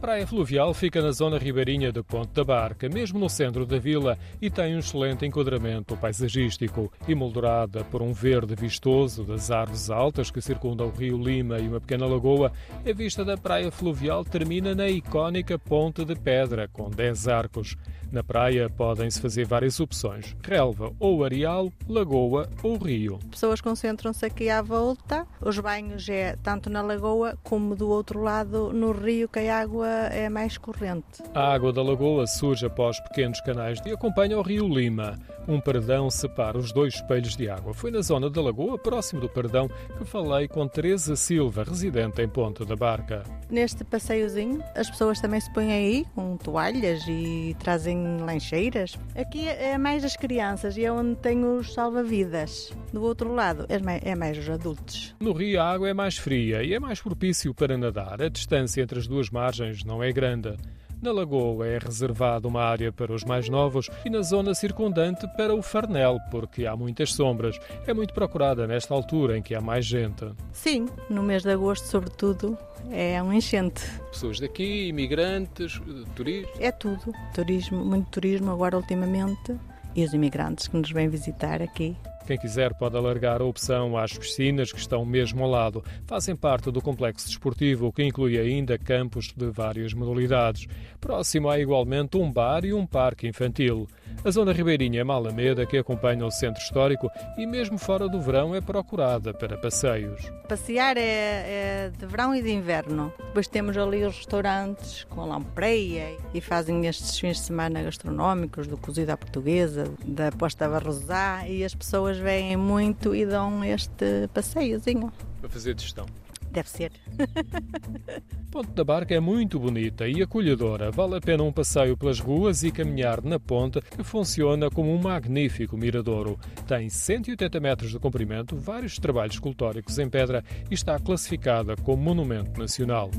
praia fluvial fica na zona ribeirinha de Ponte da Barca, mesmo no centro da vila, e tem um excelente enquadramento paisagístico. Emoldurada por um verde vistoso das árvores altas que circundam o rio Lima e uma pequena lagoa, a vista da praia fluvial termina na icónica Ponte de Pedra, com 10 arcos. Na praia podem-se fazer várias opções: relva ou areal, lagoa ou rio. Pessoas concentram-se aqui à volta. Os banhos é tanto na lagoa como do outro lado no rio, que a água é mais corrente. A água da lagoa surge após pequenos canais e acompanha o rio Lima. Um perdão separa os dois espelhos de água. Foi na zona da lagoa, próximo do perdão, que falei com Teresa Silva, residente em Ponte da Barca. Neste passeiozinho, as pessoas também se põem aí com toalhas e trazem lancheiras. Aqui é mais as crianças e é onde tem os salva-vidas. Do outro lado é mais, é mais os adultos. No rio a água é mais fria e é mais propício para nadar. A distância entre as duas margens não é grande. Na Lagoa é reservada uma área para os mais novos e na zona circundante para o Farnel, porque há muitas sombras. É muito procurada nesta altura em que há mais gente. Sim, no mês de agosto, sobretudo, é um enchente. Pessoas daqui, imigrantes, turistas? É tudo. Turismo, muito turismo agora ultimamente. E os imigrantes que nos vêm visitar aqui. Quem quiser pode alargar a opção às piscinas que estão mesmo ao lado. Fazem parte do complexo desportivo, que inclui ainda campos de várias modalidades. Próximo há igualmente um bar e um parque infantil. A zona ribeirinha é uma alameda que acompanha o centro histórico e mesmo fora do verão é procurada para passeios. Passear é, é de verão e de inverno. Depois temos ali os restaurantes com lampreia e fazem estes fins de semana gastronómicos do cozido à portuguesa, da posta barrosá e as pessoas vêm muito e dão este passeiozinho. Para fazer gestão. Deve ser. Ponte da Barca é muito bonita e acolhedora. Vale a pena um passeio pelas ruas e caminhar na ponte, que funciona como um magnífico miradouro. Tem 180 metros de comprimento, vários trabalhos escultóricos em pedra e está classificada como Monumento Nacional.